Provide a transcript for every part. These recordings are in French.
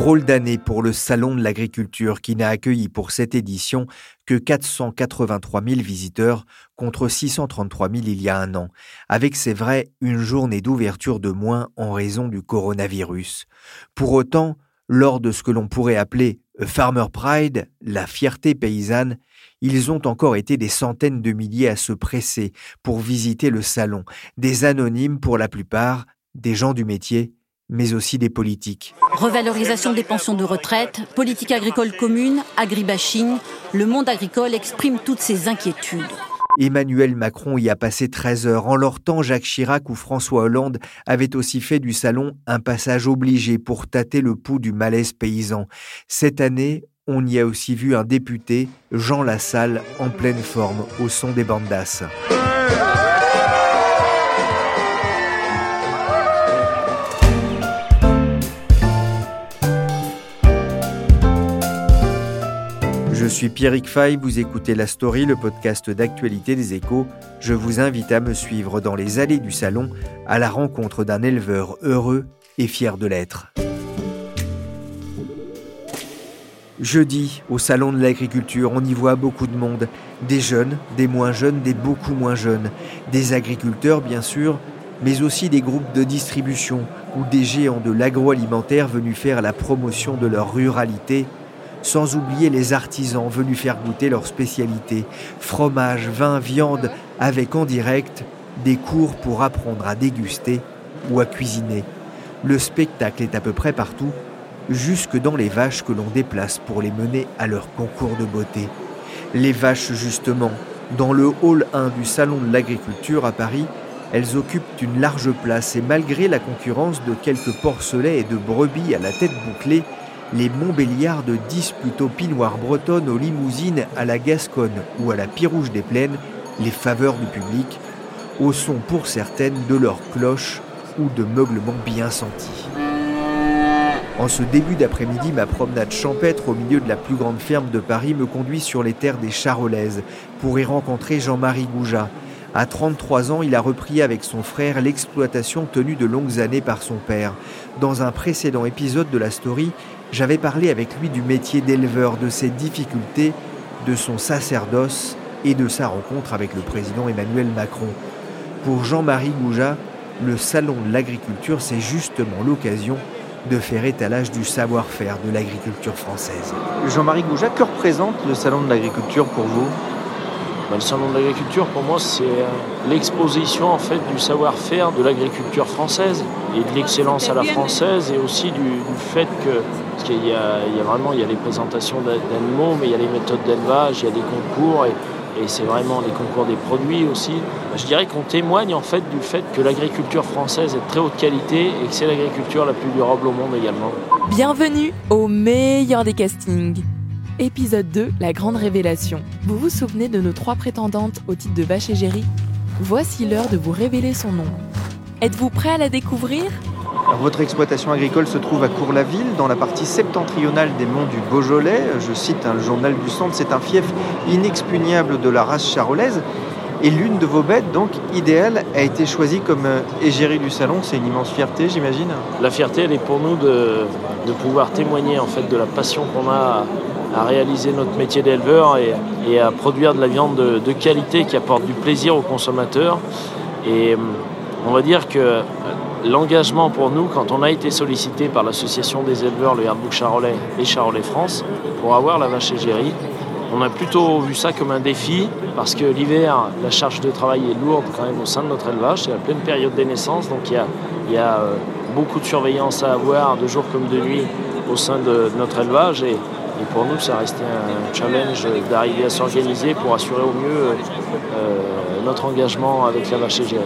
Drôle d'année pour le Salon de l'agriculture qui n'a accueilli pour cette édition que 483 000 visiteurs contre 633 000 il y a un an, avec c'est vrai une journée d'ouverture de moins en raison du coronavirus. Pour autant, lors de ce que l'on pourrait appeler Farmer Pride, la fierté paysanne, ils ont encore été des centaines de milliers à se presser pour visiter le salon, des anonymes pour la plupart, des gens du métier mais aussi des politiques. Revalorisation des pensions de retraite, politique agricole commune, agribashing, le monde agricole exprime toutes ces inquiétudes. Emmanuel Macron y a passé 13 heures. En leur temps, Jacques Chirac ou François Hollande avaient aussi fait du salon un passage obligé pour tâter le pouls du malaise paysan. Cette année, on y a aussi vu un député, Jean Lassalle, en pleine forme, au son des bandas. Je suis Pierrick Fay, vous écoutez La Story, le podcast d'actualité des échos. Je vous invite à me suivre dans les allées du salon à la rencontre d'un éleveur heureux et fier de l'être. Jeudi, au Salon de l'Agriculture, on y voit beaucoup de monde. Des jeunes, des moins jeunes, des beaucoup moins jeunes. Des agriculteurs, bien sûr, mais aussi des groupes de distribution ou des géants de l'agroalimentaire venus faire la promotion de leur ruralité sans oublier les artisans venus faire goûter leurs spécialités, fromage, vin, viande, avec en direct des cours pour apprendre à déguster ou à cuisiner. Le spectacle est à peu près partout, jusque dans les vaches que l'on déplace pour les mener à leur concours de beauté. Les vaches, justement, dans le hall 1 du Salon de l'Agriculture à Paris, elles occupent une large place et malgré la concurrence de quelques porcelets et de brebis à la tête bouclée, les Montbéliardes disputent aux pinoires bretonnes, aux limousines, à la Gasconne ou à la Pirouge des Plaines les faveurs du public, au son pour certaines de leurs cloches ou de meuglements bien sentis. En ce début d'après-midi, ma promenade champêtre au milieu de la plus grande ferme de Paris me conduit sur les terres des Charolaises pour y rencontrer Jean-Marie Goujat. À 33 ans, il a repris avec son frère l'exploitation tenue de longues années par son père. Dans un précédent épisode de la story, j'avais parlé avec lui du métier d'éleveur, de ses difficultés, de son sacerdoce et de sa rencontre avec le président Emmanuel Macron. Pour Jean-Marie Goujat, le salon de l'agriculture, c'est justement l'occasion de faire étalage du savoir-faire de l'agriculture française. Jean-Marie Goujat, que représente le salon de l'agriculture pour vous? Ben, le salon de l'agriculture, pour moi, c'est euh, l'exposition en fait du savoir-faire de l'agriculture française et de l'excellence à la française, et aussi du, fait que parce qu'il y, a, vraiment il les présentations d'animaux, mais il y a les méthodes d'élevage, il y a des concours et, c'est vraiment les concours des produits aussi. Je dirais qu'on témoigne en fait du fait que l'agriculture française est de très haute qualité et que c'est l'agriculture la plus durable au monde également. Bienvenue au meilleur des castings. Épisode 2, la grande révélation. Vous vous souvenez de nos trois prétendantes au titre de Vache égérie? Voici l'heure de vous révéler son nom. Êtes-vous prêt à la découvrir? Votre exploitation agricole se trouve à Cours-la-Ville, dans la partie septentrionale des monts du Beaujolais. Je cite hein, le journal du Centre, c'est un fief inexpugnable de la race charolaise. Et l'une de vos bêtes, donc idéale, a été choisie comme euh, égérie du salon. C'est une immense fierté, j'imagine. La fierté, elle est pour nous de, de pouvoir témoigner en fait de la passion qu'on a à réaliser notre métier d'éleveur et, à produire de la viande de, qualité qui apporte du plaisir aux consommateurs. Et on va dire que l'engagement pour nous, quand on a été sollicité par l'association des éleveurs, le Herdbook Charolais et Charolais France, pour avoir la vache égérie, on a plutôt vu ça comme un défi parce que l'hiver, la charge de travail est lourde quand même au sein de notre élevage. C'est la pleine période des naissances, donc il y a, euh, beaucoup de surveillance à avoir de jour comme de nuit au sein de notre élevage. Et, pour nous, ça a resté un challenge d'arriver à s'organiser pour assurer au mieux euh, notre engagement avec la vache égérie.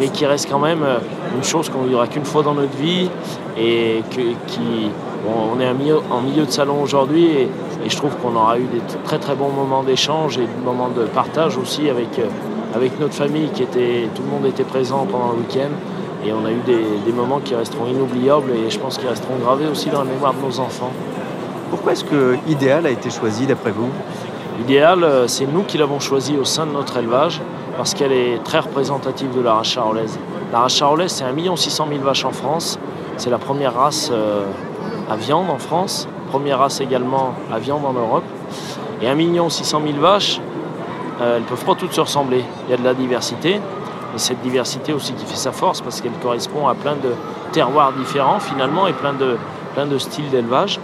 Mais qui reste quand même euh, une chose qu'on ne vivra qu'une fois dans notre vie et qui, on est en milieu de salon aujourd'hui et, je trouve qu'on aura eu des très très bons moments d'échange et des moments de partage aussi avec, euh, avec notre famille qui était, tout le monde était présent pendant le week-end et on a eu des, moments qui resteront inoubliables et je pense qu'ils resteront gravés aussi dans la mémoire de nos enfants. Pourquoi est-ce que Idéal a été choisi d'après vous? Idéal, euh, c'est nous qui l'avons choisi au sein de notre élevage parce qu'elle est très représentative de la race charolaise. La race charolaise, c'est 1 600 000 vaches en France. C'est la première race euh, à viande en France, première race également à viande en Europe. Et 1 600 000 vaches, euh, elles ne peuvent pas toutes se ressembler. Il y a de la diversité, et cette diversité aussi qui fait sa force parce qu'elle correspond à plein de terroirs différents finalement et plein de, plein de styles d'élevage.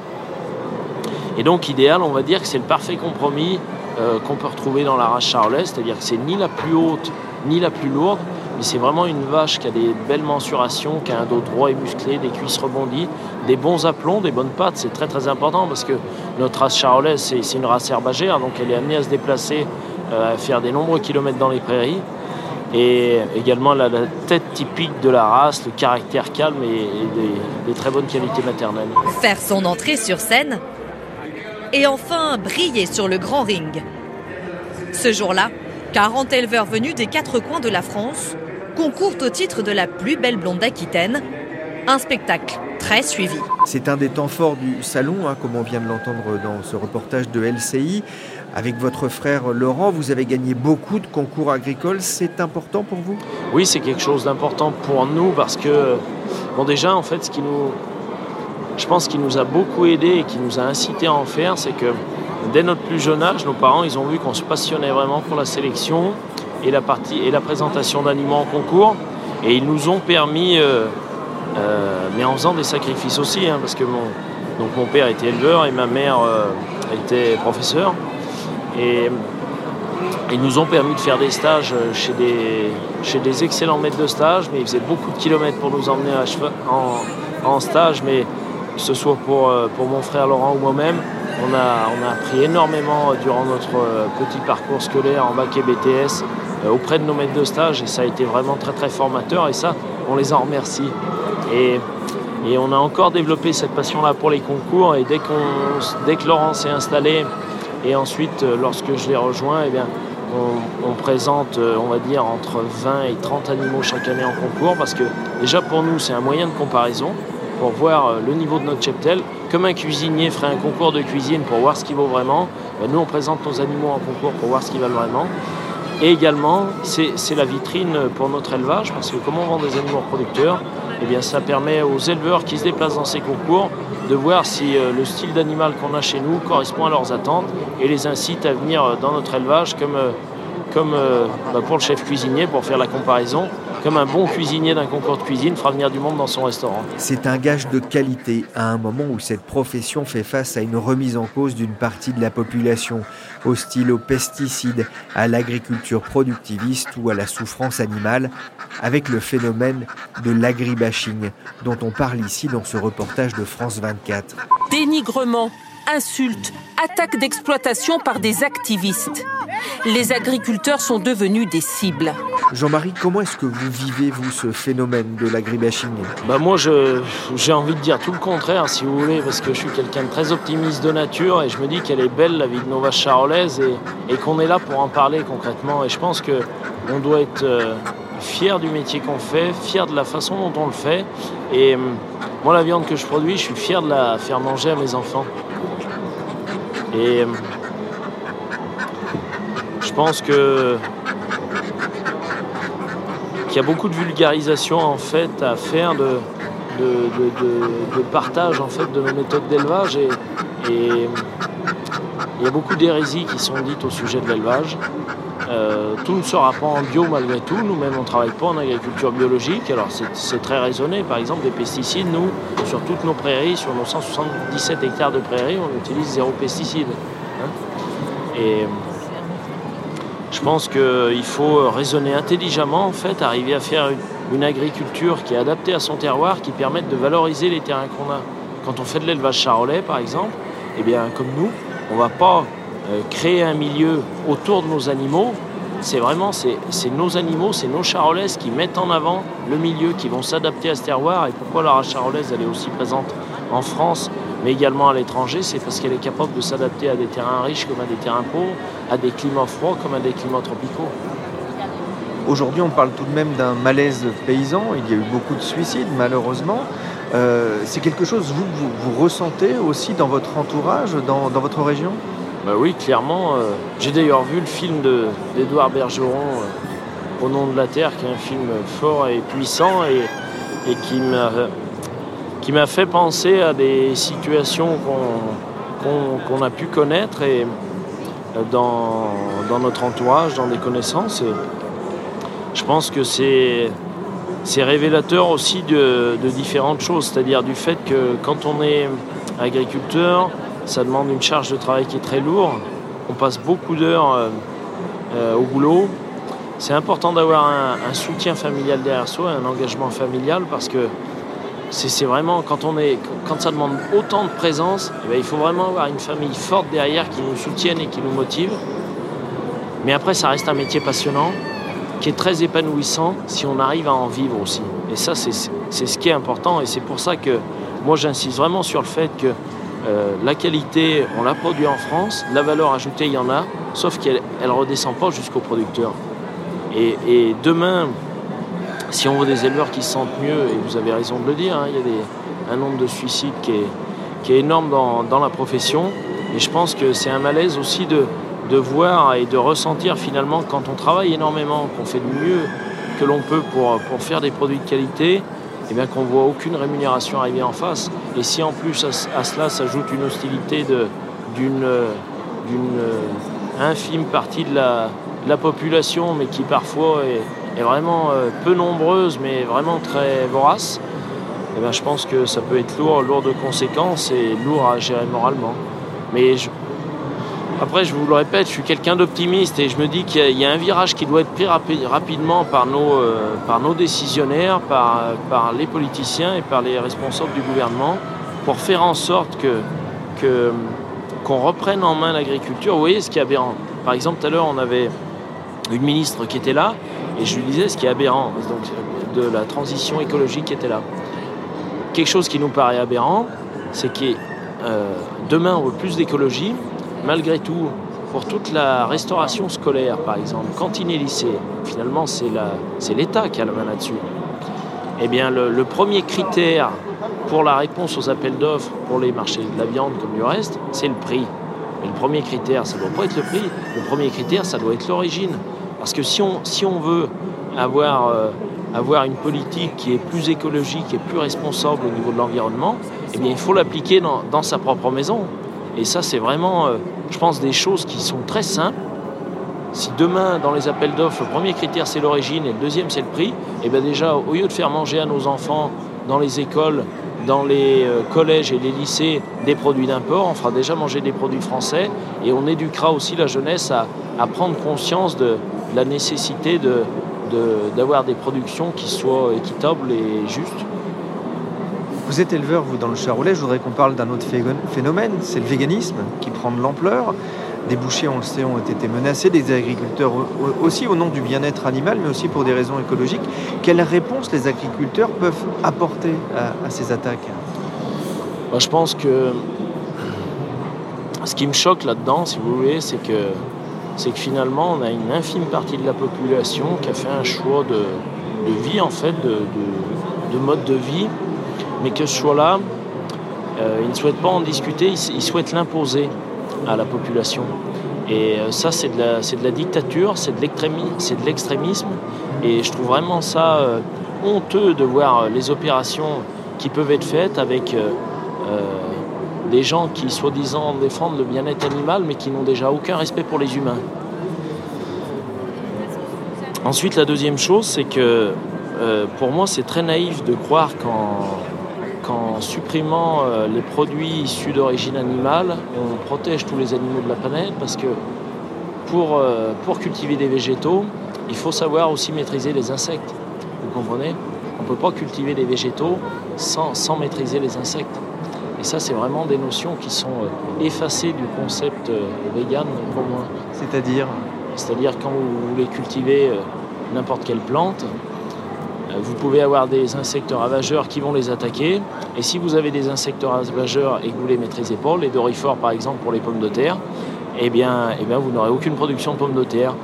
Et donc idéal, on va dire que c'est le parfait compromis euh, qu'on peut retrouver dans la race charolaise, c'est-à-dire que c'est ni la plus haute ni la plus lourde, mais c'est vraiment une vache qui a des belles mensurations, qui a un dos droit et musclé, des cuisses rebondies, des bons aplombs, des bonnes pattes. C'est très très important parce que notre race charolaise, c'est une race herbagère, donc elle est amenée à se déplacer, euh, à faire des nombreux kilomètres dans les prairies. Et également la, tête typique de la race, le caractère calme et, des, très bonnes qualités maternelles. Faire son entrée sur scène et enfin briller sur le grand ring. Ce jour-là, 40 éleveurs venus des quatre coins de la France concourent au titre de la plus belle blonde d'Aquitaine. Un spectacle très suivi. C'est un des temps forts du salon, hein, comme on vient de l'entendre dans ce reportage de LCI. Avec votre frère Laurent, vous avez gagné beaucoup de concours agricoles. C'est important pour vous? Oui, c'est quelque chose d'important pour nous parce que, bon, déjà, en fait, ce qui nous. Je pense qu'il nous a beaucoup aidé et qui nous a incité à en faire, c'est que dès notre plus jeune âge, nos parents, ils ont vu qu'on se passionnait vraiment pour la sélection et la, partie, et la présentation d'animaux en concours. Et ils nous ont permis, euh, euh, mais en faisant des sacrifices aussi, hein, parce que mon, donc mon père était éleveur et ma mère euh, était professeur. Et ils nous ont permis de faire des stages chez des, chez des excellents maîtres de stage, mais ils faisaient beaucoup de kilomètres pour nous emmener en, en stage, mais que ce soit pour, pour mon frère Laurent ou moi-même, on a, on a appris énormément durant notre petit parcours scolaire en bac et BTS euh, auprès de nos maîtres de stage et ça a été vraiment très très formateur et ça, on les en remercie. Et, et on a encore développé cette passion-là pour les concours et dès, dès que Laurent s'est installé et ensuite euh, lorsque je l'ai rejoint, eh bien, on, présente, euh, on va dire, entre 20 et 30 animaux chaque année en concours parce que déjà pour nous, c'est un moyen de comparaison pour voir le niveau de notre cheptel. Comme un cuisinier ferait un concours de cuisine pour voir ce qu'il vaut vraiment, ben, nous on présente nos animaux en concours pour voir ce qu'ils valent vraiment. Et également, c'est la vitrine pour notre élevage, parce que comme on vend des animaux producteurs, eh bien, ça permet aux éleveurs qui se déplacent dans ces concours de voir si euh, le style d'animal qu'on a chez nous correspond à leurs attentes et les incite à venir euh, dans notre élevage comme, euh, bah, pour le chef cuisinier, pour faire la comparaison, comme un bon cuisinier d'un concours de cuisine fera venir du monde dans son restaurant. C'est un gage de qualité à un moment où cette profession fait face à une remise en cause d'une partie de la population, hostile aux pesticides, à l'agriculture productiviste ou à la souffrance animale, avec le phénomène de l'agribashing dont on parle ici dans ce reportage de France 24. Dénigrement, insultes, attaques d'exploitation par des activistes. Les agriculteurs sont devenus des cibles. Jean-Marie, comment est-ce que vous vivez, vous, ce phénomène de l'agribashing bah Moi, j'ai envie de dire tout le contraire, si vous voulez, parce que je suis quelqu'un de très optimiste de nature et je me dis qu'elle est belle, la vie de nos vaches charolaises, et, qu'on est là pour en parler concrètement. Et je pense qu'on doit être euh, fier du métier qu'on fait, fier de la façon dont on le fait. Et euh, moi, la viande que je produis, je suis fier de la faire manger à mes enfants. Et euh, je pense que qu'il y a beaucoup de vulgarisation en fait à faire de, de, partage en fait de nos méthodes d'élevage et, il y a beaucoup d'hérésies qui sont dites au sujet de l'élevage. Tout ne sera pas en bio malgré tout. Nous-mêmes, on ne travaille pas en agriculture biologique. Alors, c'est très raisonné. Par exemple, des pesticides, nous, sur toutes nos prairies, sur nos 177 hectares de prairies, on utilise zéro pesticide. Hein. Et je pense qu'il faut raisonner intelligemment, en fait, arriver à faire une, agriculture qui est adaptée à son terroir, qui permette de valoriser les terrains qu'on a. Quand on fait de l'élevage charolais, par exemple, eh bien, comme nous, on ne va pas euh, créer un milieu autour de nos animaux. C'est vraiment c'est, nos animaux, c'est nos charolaises qui mettent en avant le milieu, qui vont s'adapter à ce terroir. Et pourquoi la race charolaise elle est aussi présente en France mais également à l'étranger, c'est parce qu'elle est capable de s'adapter à des terrains riches comme à des terrains pauvres, à des climats froids comme à des climats tropicaux. Aujourd'hui, on parle tout de même d'un malaise paysan. Il y a eu beaucoup de suicides, malheureusement. Euh, c'est quelque chose, vous, vous, ressentez aussi dans votre entourage, dans, votre région? Bah Oui, clairement. Euh, j'ai d'ailleurs vu le film d'Edouard Bergeron, euh, Au nom de la Terre, qui est un film fort et puissant et qui m'a fait penser à des situations qu'on a pu connaître et euh, dans, notre entourage, dans des connaissances. je pense que c'est révélateur aussi de, différentes choses, c'est-à-dire du fait que quand on est agriculteur, ça demande une charge de travail qui est très lourde. On passe beaucoup d'heures euh, euh, au boulot. C'est important d'avoir un, soutien familial derrière soi, un engagement familial, parce que c'est vraiment quand on est quand ça demande autant de présence, eh ben, il faut vraiment avoir une famille forte derrière qui nous soutienne et qui nous motive. Mais après, ça reste un métier passionnant, qui est très épanouissant si on arrive à en vivre aussi. Et ça, c'est ce qui est important. Et c'est pour ça que moi, j'insiste vraiment sur le fait que euh, la qualité, on la produit en France, la valeur ajoutée, il y en a, sauf qu'elle ne redescend pas jusqu'au producteur. Et, demain, si on veut des éleveurs qui se sentent mieux, et vous avez raison de le dire, hein, il y a un nombre de suicides qui est, énorme dans, la profession. Et je pense que c'est un malaise aussi de, voir et de ressentir finalement quand on travaille énormément, qu'on fait du mieux que l'on peut pour, faire des produits de qualité, eh bien qu'on ne voit aucune rémunération arriver en face. Et si en plus à, cela s'ajoute une hostilité d'une infime partie de la population, mais qui parfois est, est vraiment euh, peu nombreuse, mais vraiment très vorace, eh ben, je pense que ça peut être lourd, lourd de conséquences et lourd à gérer moralement. Mais après, je vous le répète, je suis quelqu'un d'optimiste et je me dis qu'il y, a un virage qui doit être pris rapidement par nos, euh, par nos décisionnaires, par, par, les politiciens et par les responsables du gouvernement pour faire en sorte que, qu'on reprenne en main l'agriculture. Vous voyez ce qui est aberrant. Par exemple, tout à l'heure, on avait une ministre qui était là et je lui disais ce qui est aberrant, donc de la transition écologique qui était là. Quelque chose qui nous paraît aberrant, c'est que euh, demain on veut plus d'écologie, malgré tout, pour toute la restauration scolaire, par exemple, cantine et lycée, finalement c'est l'État qui a la main là-dessus. Eh bien, le, premier critère pour la réponse aux appels d'offres pour les marchés de la viande comme du reste, c'est le prix. Mais le premier critère, ça ne doit pas être le prix. Le premier critère, ça doit être l'origine. Parce que si on, veut avoir, euh, avoir une politique qui est plus écologique et plus responsable au niveau de l'environnement, eh bien, il faut l'appliquer dans, dans, sa propre maison. Et ça, c'est vraiment, euh, je pense, des choses qui sont très simples. Si demain, dans les appels d'offres, le premier critère, c'est l'origine et le deuxième, c'est le prix, eh bien déjà, au lieu de faire manger à nos enfants dans les écoles, dans les euh, collèges et les lycées des produits d'import, on fera déjà manger des produits français et on éduquera aussi la jeunesse à prendre conscience de, la nécessité d'avoir des productions qui soient équitables et justes. Vous êtes éleveur, vous, dans le Charolais. Je voudrais qu'on parle d'un autre phénomène, c'est le véganisme qui prend de l'ampleur. Des bouchers, on le sait, ont été menacés, des agriculteurs aussi au nom du bien-être animal, mais aussi pour des raisons écologiques. Quelles réponses les agriculteurs peuvent apporter à, ces attaques Je pense que ce qui me choque là-dedans, si vous voulez, c'est que c'est que finalement, on a une infime partie de la population qui a fait un choix de, vie, en fait, de, mode de vie, mais que ce choix-là, euh, ils ne souhaitent pas en discuter, ils, souhaitent l'imposer à la population. Et euh, ça, c'est de, la, de la dictature, c'est de l'extrémisme, et je trouve vraiment ça euh, honteux de voir les opérations qui peuvent être faites avec des gens qui soi-disant défendent le bien-être animal mais qui n'ont déjà aucun respect pour les humains. Ensuite, la deuxième chose, c'est que pour moi, c'est très naïf de croire qu'en supprimant euh, les produits issus d'origine animale, on protège tous les animaux de la planète parce que pour, euh, pour cultiver des végétaux, il faut savoir aussi maîtriser les insectes. Vous comprenez? On ne peut pas cultiver des végétaux sans, sans maîtriser les insectes. Et ça, c'est vraiment des notions qui sont effacées du concept vegan pour moi. C'est-à-dire? C'est-à-dire quand vous voulez cultiver n'importe quelle plante, euh, vous pouvez avoir des insectes ravageurs qui vont les attaquer. Et si vous avez des insectes ravageurs et que vous les maîtrisez pas, les dorifores par exemple pour les pommes de terre, eh bien, eh bien vous n'aurez aucune production de pommes de terre.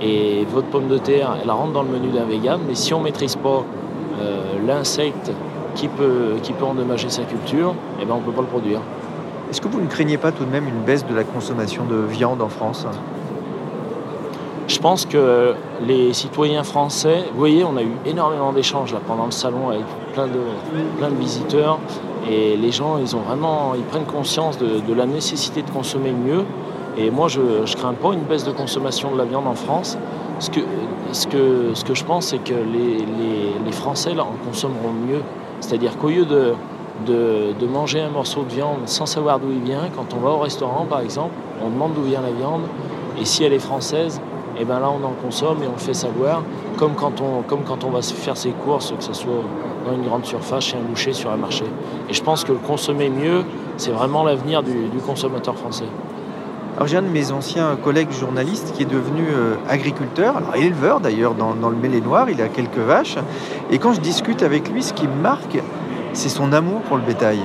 Et votre pomme de terre, elle rentre dans le menu d'un vegan, mais si on ne maîtrise pas euh, l'insecte qui peut, qui peut endommager sa culture, eh bien, on ne peut pas le produire. Est-ce que vous ne craignez pas tout de même une baisse de la consommation de viande en France? Je pense que les citoyens français, vous voyez, on a eu énormément d'échanges pendant le salon avec plein de, plein de visiteurs et les gens, ils ont vraiment, ils prennent conscience de, la nécessité de consommer mieux. Et moi, je ne crains pas une baisse de consommation de la viande en France. Ce que, ce que, ce que je pense, c'est que les, les, Français là, en consommeront mieux. C'est-à-dire qu'au lieu de, de, de, manger un morceau de viande sans savoir d'où il vient, quand on va au restaurant, par exemple, on demande d'où vient la viande. Et si elle est française, et bien là on en consomme et on le fait savoir, comme quand on, comme quand on va faire ses courses, que ce soit dans une grande surface, chez un boucher, sur un marché. Et je pense que consommer mieux, c'est vraiment l'avenir du, consommateur français. Alors j'ai un de mes anciens collègues journalistes qui est devenu euh, agriculteur, alors éleveur d'ailleurs dans, dans le Mêlé-Noir, il a quelques vaches. Et quand je discute avec lui, ce qui me marque, c'est son amour pour le bétail.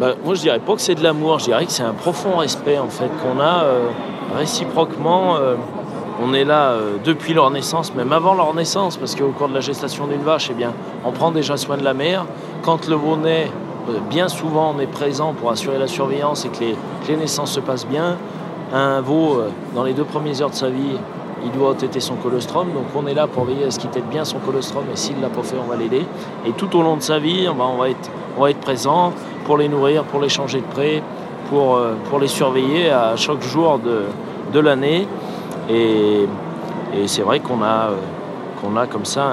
Bah, moi je dirais pas que c'est de l'amour, je dirais que c'est un profond respect en fait qu'on a. Euh, réciproquement, euh, on est là euh, depuis leur naissance, même avant leur naissance, parce qu'au cours de la gestation d'une vache, eh bien, on prend déjà soin de la mère. Quand le veau naît, euh, bien souvent on est présent pour assurer la surveillance et que les, naissances se passent bien. Un veau, dans les deux premières heures de sa vie, il doit téter son colostrum, donc on est là pour veiller à ce qu'il tète bien son colostrum, et s'il ne l'a pas fait, on va l'aider. Et tout au long de sa vie, on va, être, présent pour les nourrir, pour les changer de près, pour, euh, pour les surveiller à chaque jour de, de l'année. Et, et c'est vrai qu'on a, euh, a comme ça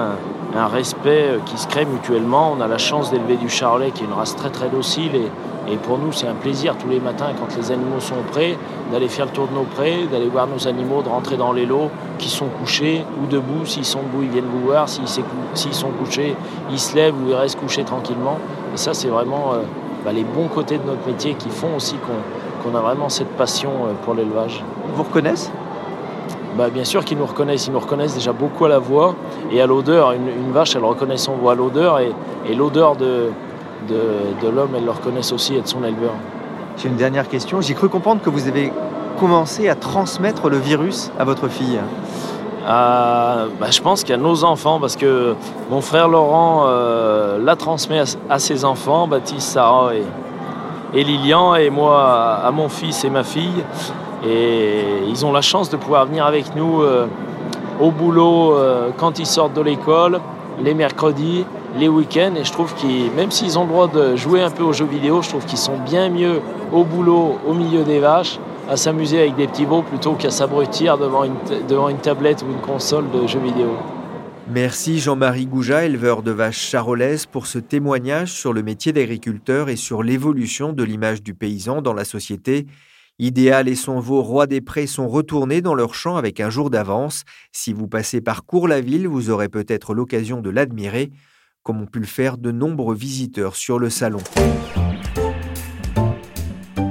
un, respect euh, qui se crée mutuellement. On a la chance d'élever du charolais qui est une race très très docile et, et pour nous c'est un plaisir tous les matins quand les animaux sont prêts d'aller faire le tour de nos prés, d'aller voir nos animaux, de rentrer dans les lots qui sont couchés ou debout. S'ils sont debout, ils viennent vous voir. S'ils sont couchés, ils se lèvent ou ils restent couchés tranquillement. Et ça c'est vraiment bah, les bons côtés de notre métier qui font aussi qu'on a vraiment cette passion euh, pour l'élevage. Ils vous reconnaissent? Bah, Bien sûr qu'ils nous reconnaissent. Ils nous reconnaissent déjà beaucoup à la voix et à l'odeur. Une, vache, elle reconnaît son voix à l'odeur et, l'odeur de, de, l'homme, elle le reconnaît aussi et de son éleveur. J'ai une dernière question. J'ai cru comprendre que vous avez commencé à transmettre le virus à votre fille. Euh, bah, je pense a nos enfants, parce que mon frère Laurent euh, l'a transmis à, ses enfants, Baptiste, Sarah et, Lilian, et moi à, mon fils et ma fille. Et ils ont la chance de pouvoir venir avec nous euh, au boulot quand ils sortent de l'école, les mercredis, les week-ends. Et je trouve qu'ils, même s'ils ont le droit de jouer un peu aux jeux vidéo, je trouve qu'ils sont bien mieux au boulot, au milieu des vaches, à s'amuser avec des petits veaux plutôt qu'à s'abrutir devant une, tablette ou une console de jeux vidéo. Merci Jean-Marie Gouja, éleveur de vaches charolaises, pour ce témoignage sur le métier d'agriculteur et sur l'évolution de l'image du paysan dans la société. Idéal et son veau roi des prés sont retournés dans leur champ avec un jour d'avance. Si vous passez par Cours-la-Ville, vous aurez peut-être l'occasion de l'admirer, comme ont pu le faire de nombreux visiteurs sur le salon.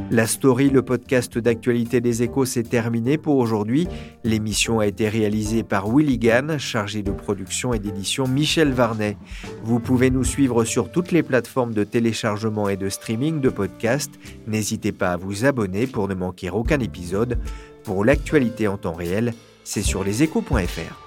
La story, le podcast d'actualité des échos, s'est terminé pour aujourd'hui. L'émission a été réalisée par Willy Gann, chargé de production et d'édition Michel Varnet. Vous pouvez nous suivre sur toutes les plateformes de téléchargement et de streaming de podcasts. N'hésitez pas à vous abonner pour ne manquer aucun épisode. Pour l'actualité en temps réel, c'est sur leséchos.fr.